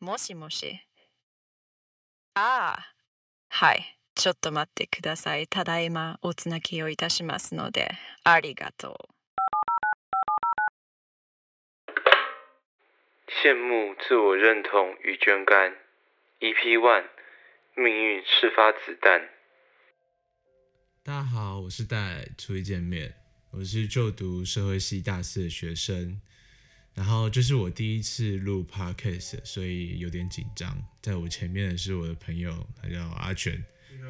もしもし。ああ、はい。ちょっと待ってください。ただいまおつなぎをいたしますので、ありがとう。羡慕自我认同与捐肝，EP One，命运是发子弹。大家好，我是戴，初一见面。我是就读社会系大四的学生，然后这是我第一次录 podcast，所以有点紧张。在我前面的是我的朋友，他叫阿全。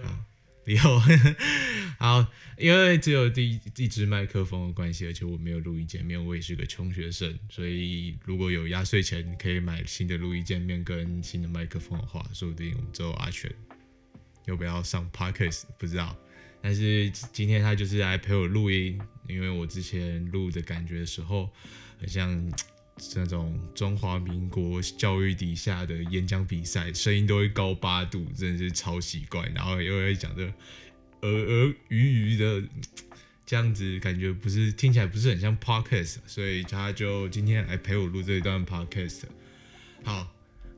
啊，李后，好，因为只有第一一支麦克风的关系，而且我没有录音界面，我也是个穷学生，所以如果有压岁钱可以买新的录音界面跟新的麦克风的话，说不定我们之后阿全 要不要上 podcast 不知道。但是今天他就是来陪我录音，因为我之前录的感觉的时候，很像。那种中华民国教育底下的演讲比赛，声音都会高八度，真的是超奇怪。然后又会讲的呃呃鱼鱼的 这样子，感觉不是听起来不是很像 podcast，所以他就今天来陪我录这一段 podcast。好，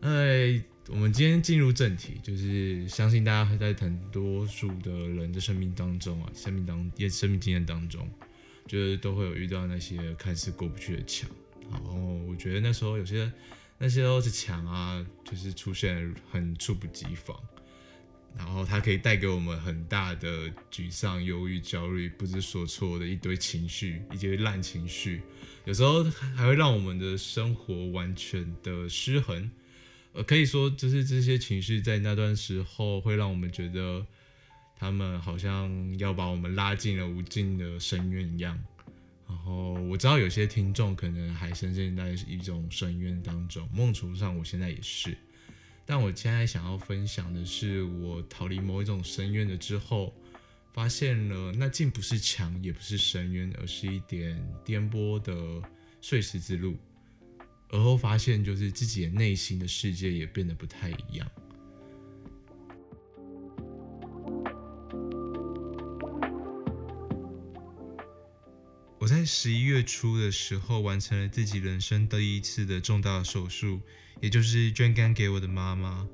哎，我们今天进入正题，就是相信大家会在很多数的人的生命当中啊，生命当也生命经验当中，就是都会有遇到那些看似过不去的墙。然后我觉得那时候有些那些都是墙啊，就是出现很猝不及防，然后它可以带给我们很大的沮丧、忧郁、焦虑、不知所措的一堆情绪，一堆烂情绪，有时候还会让我们的生活完全的失衡。呃，可以说就是这些情绪在那段时候会让我们觉得，他们好像要把我们拉进了无尽的深渊一样。然后我知道有些听众可能还深陷在一种深渊当中，某种程度上我现在也是。但我现在想要分享的是，我逃离某一种深渊了之后，发现了那竟不是墙，也不是深渊，而是一点颠簸的碎石之路。而后发现，就是自己的内心的世界也变得不太一样。在十一月初的时候完成了自己人生第一次的重大手术，也就是捐肝给我的妈妈。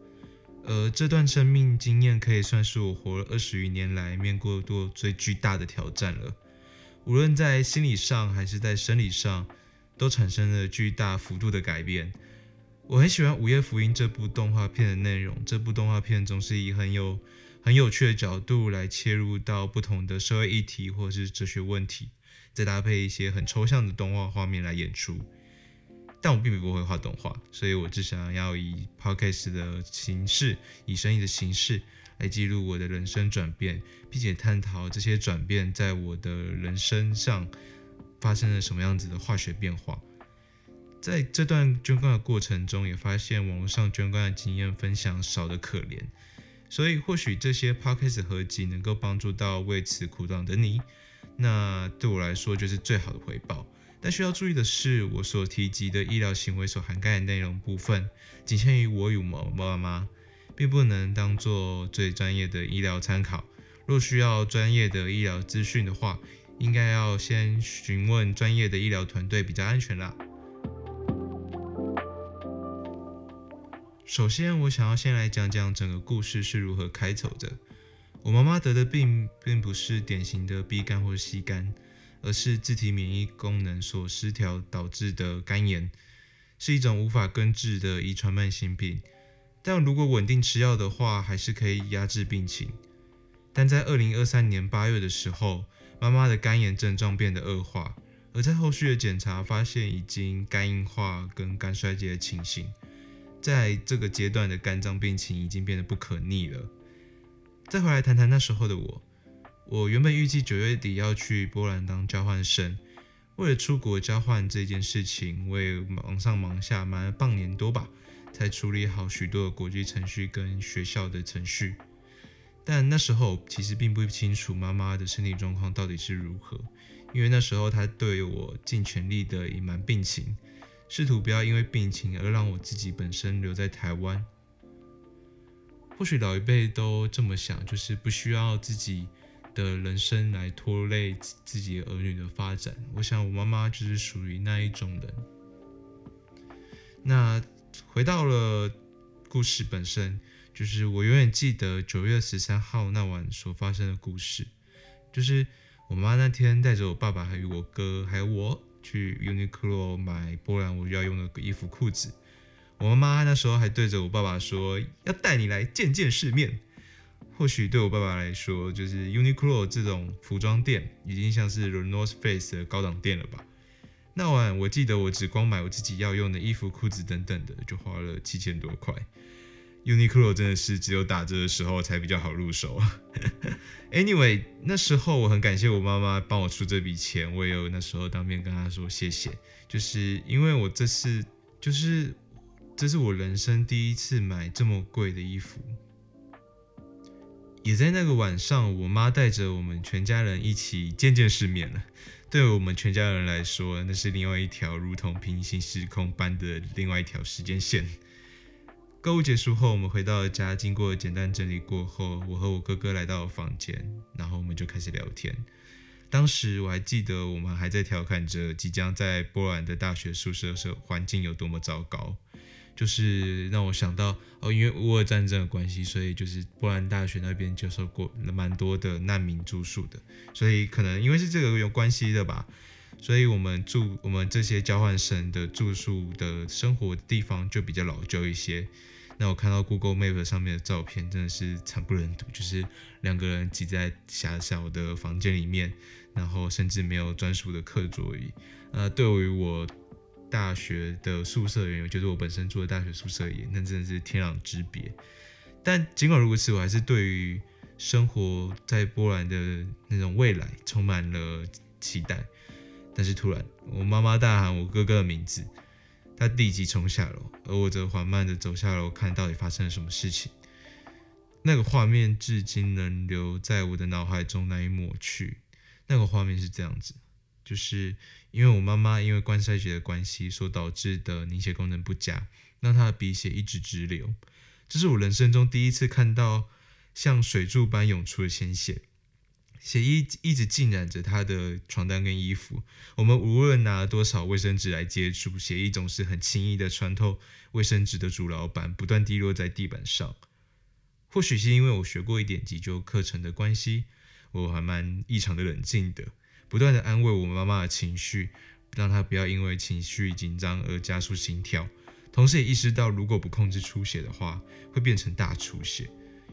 而这段生命经验可以算是我活了二十余年来面过过最巨大的挑战了。无论在心理上还是在生理上，都产生了巨大幅度的改变。我很喜欢《午夜福音》这部动画片的内容，这部动画片总是以很有很有趣的角度来切入到不同的社会议题或是哲学问题。再搭配一些很抽象的动画画面来演出，但我并不会画动画，所以我只想要以 podcast 的形式，以声音的形式来记录我的人生转变，并且探讨这些转变在我的人生上发生了什么样子的化学变化。在这段捐肝的过程中，也发现网络上捐肝的经验分享少得可怜，所以或许这些 podcast 合集能够帮助到为此苦恼的你。那对我来说就是最好的回报，但需要注意的是，我所提及的医疗行为所涵盖的内容部分，仅限于我与我妈妈，并不能当做最专业的医疗参考。若需要专业的医疗资讯的话，应该要先询问专业的医疗团队比较安全啦。首先，我想要先来讲讲整个故事是如何开头的。我妈妈得的病并不是典型的 B 肝或 C 肝，而是自体免疫功能所失调导致的肝炎，是一种无法根治的遗传慢性病。但如果稳定吃药的话，还是可以压制病情。但在二零二三年八月的时候，妈妈的肝炎症状变得恶化，而在后续的检查发现已经肝硬化跟肝衰竭的情形，在这个阶段的肝脏病情已经变得不可逆了。再回来谈谈那时候的我，我原本预计九月底要去波兰当交换生，为了出国交换这件事情，我也忙上忙下，忙了半年多吧，才处理好许多的国际程序跟学校的程序。但那时候其实并不清楚妈妈的身体状况到底是如何，因为那时候她对我尽全力的隐瞒病情，试图不要因为病情而让我自己本身留在台湾。或许老一辈都这么想，就是不需要自己的人生来拖累自己儿女的发展。我想我妈妈就是属于那一种人。那回到了故事本身，就是我永远记得九月十三号那晚所发生的故事，就是我妈那天带着我爸爸还有我哥还有我去 Uniqlo 买波兰我要用的衣服裤子。我妈妈那时候还对着我爸爸说：“要带你来见见世面。”或许对我爸爸来说，就是 Uniqlo 这种服装店已经像是 The North Face 的高档店了吧。那晚我记得我只光买我自己要用的衣服、裤子等等的，就花了七千多块。Uniqlo 真的是只有打折的时候才比较好入手。Anyway，那时候我很感谢我妈妈帮我出这笔钱，我也有那时候当面跟她说谢谢，就是因为我这次就是。这是我人生第一次买这么贵的衣服，也在那个晚上，我妈带着我们全家人一起见见世面了。对我们全家人来说，那是另外一条如同平行时空般的另外一条时间线。购物结束后，我们回到了家，经过简单整理过后，我和我哥哥来到房间，然后我们就开始聊天。当时我还记得，我们还在调侃着即将在波兰的大学宿舍时环境有多么糟糕。就是让我想到哦，因为乌俄战争的关系，所以就是波兰大学那边接受过蛮多的难民住宿的，所以可能因为是这个有关系的吧，所以我们住我们这些交换生的住宿的生活地方就比较老旧一些。那我看到 Google Map 上面的照片，真的是惨不忍睹，就是两个人挤在狭小的房间里面，然后甚至没有专属的课桌椅。呃，对于我。大学的宿舍也有，就是我本身住的大学宿舍也，那真的是天壤之别。但尽管如此，我还是对于生活在波兰的那种未来充满了期待。但是突然，我妈妈大喊我哥哥的名字，他立即冲下楼，而我则缓慢地走下楼，看到底发生了什么事情。那个画面至今能留在我的脑海中难以抹去。那个画面是这样子。就是因为我妈妈因为冠状节的关系所导致的凝血功能不佳，让她的鼻血一直直流。这是我人生中第一次看到像水柱般涌出的鲜血，血液一直浸染着她的床单跟衣服。我们无论拿了多少卫生纸来接触，血液总是很轻易的穿透卫生纸的主老板，不断滴落在地板上。或许是因为我学过一点急救课程的关系，我还蛮异常的冷静的。不断地安慰我妈妈的情绪，让她不要因为情绪紧张而加速心跳，同时也意识到如果不控制出血的话，会变成大出血。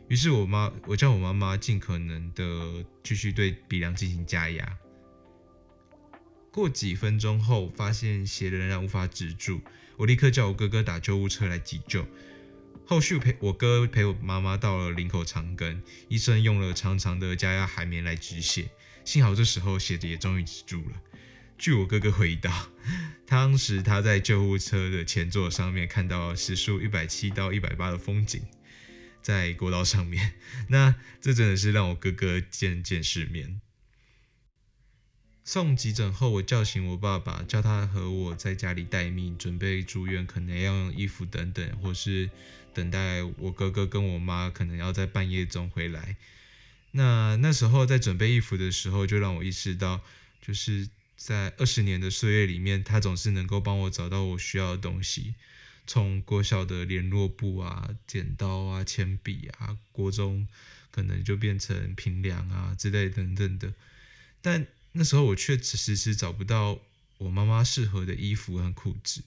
于是我妈，我叫我妈妈尽可能的继续对鼻梁进行加压。过几分钟后，发现血仍然无法止住，我立刻叫我哥哥打救护车来急救。后续陪我哥陪我妈妈到了林口长庚，医生用了长长的加压海绵来止血。幸好这时候血也终于止住了。据我哥哥回忆，当时他在救护车的前座上面看到时速一百七到一百八的风景，在国道上面。那这真的是让我哥哥见见世面。送急诊后，我叫醒我爸爸，叫他和我在家里待命，准备住院，可能要用衣服等等，或是等待我哥哥跟我妈可能要在半夜中回来。那那时候在准备衣服的时候，就让我意识到，就是在二十年的岁月里面，他总是能够帮我找到我需要的东西，从国小的联络簿啊、剪刀啊、铅笔啊，国中可能就变成平凉啊之类等等的。但那时候我却迟迟找不到我妈妈适合的衣服和裤子，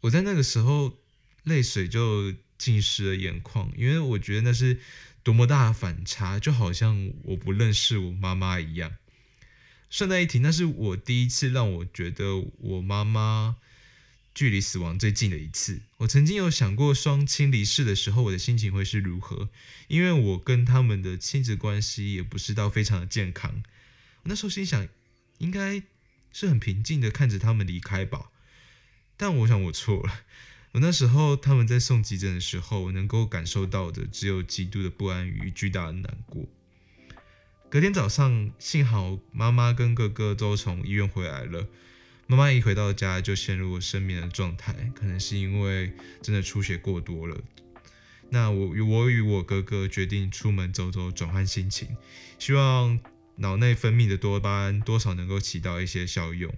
我在那个时候泪水就浸湿了眼眶，因为我觉得那是。多么大的反差，就好像我不认识我妈妈一样。顺带一提，那是我第一次让我觉得我妈妈距离死亡最近的一次。我曾经有想过，双亲离世的时候，我的心情会是如何？因为我跟他们的亲子关系也不是到非常的健康。那时候心想，应该是很平静的看着他们离开吧。但我想我错了。我那时候他们在送急诊的时候，我能够感受到的只有极度的不安与巨大的难过。隔天早上，幸好妈妈跟哥哥都从医院回来了。妈妈一回到家就陷入了失眠的状态，可能是因为真的出血过多了。那我我与我哥哥决定出门走走，转换心情，希望脑内分泌的多巴胺多少能够起到一些效用。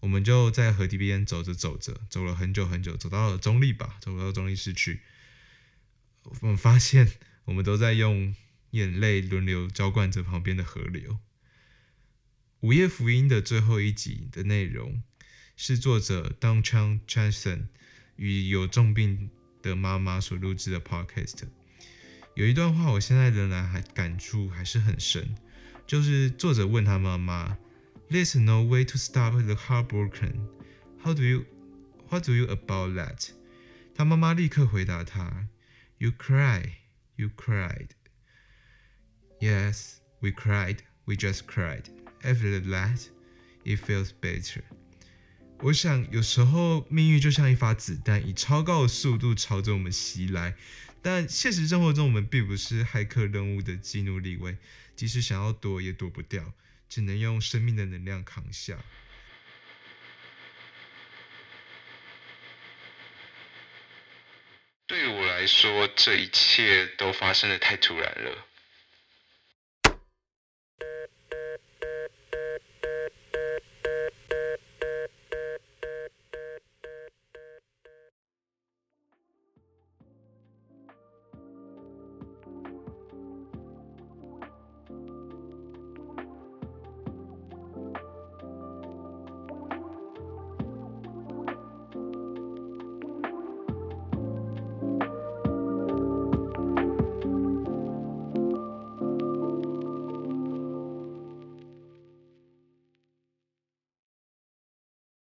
我们就在河堤边走着走着，走了很久很久，走到了中立吧，走到中立市区。我们发现我们都在用眼泪轮流浇灌着旁边的河流。午夜福音的最后一集的内容是作者 Don-Chan Chanson 与有重病的妈妈所录制的 Podcast。有一段话，我现在仍然还感触还是很深，就是作者问他妈妈：“There's no way to stop the heartbroken. How do you, what do you about that？” 他妈妈立刻回答他：“You cry, you cried. Yes, we cried. We just cried.” After that, it feels better. 我想，有时候命运就像一发子弹，以超高的速度朝着我们袭来。但现实生活中，我们并不是骇客任务的基努李维，即使想要躲，也躲不掉，只能用生命的能量扛下。对于我来说，这一切都发生的太突然了。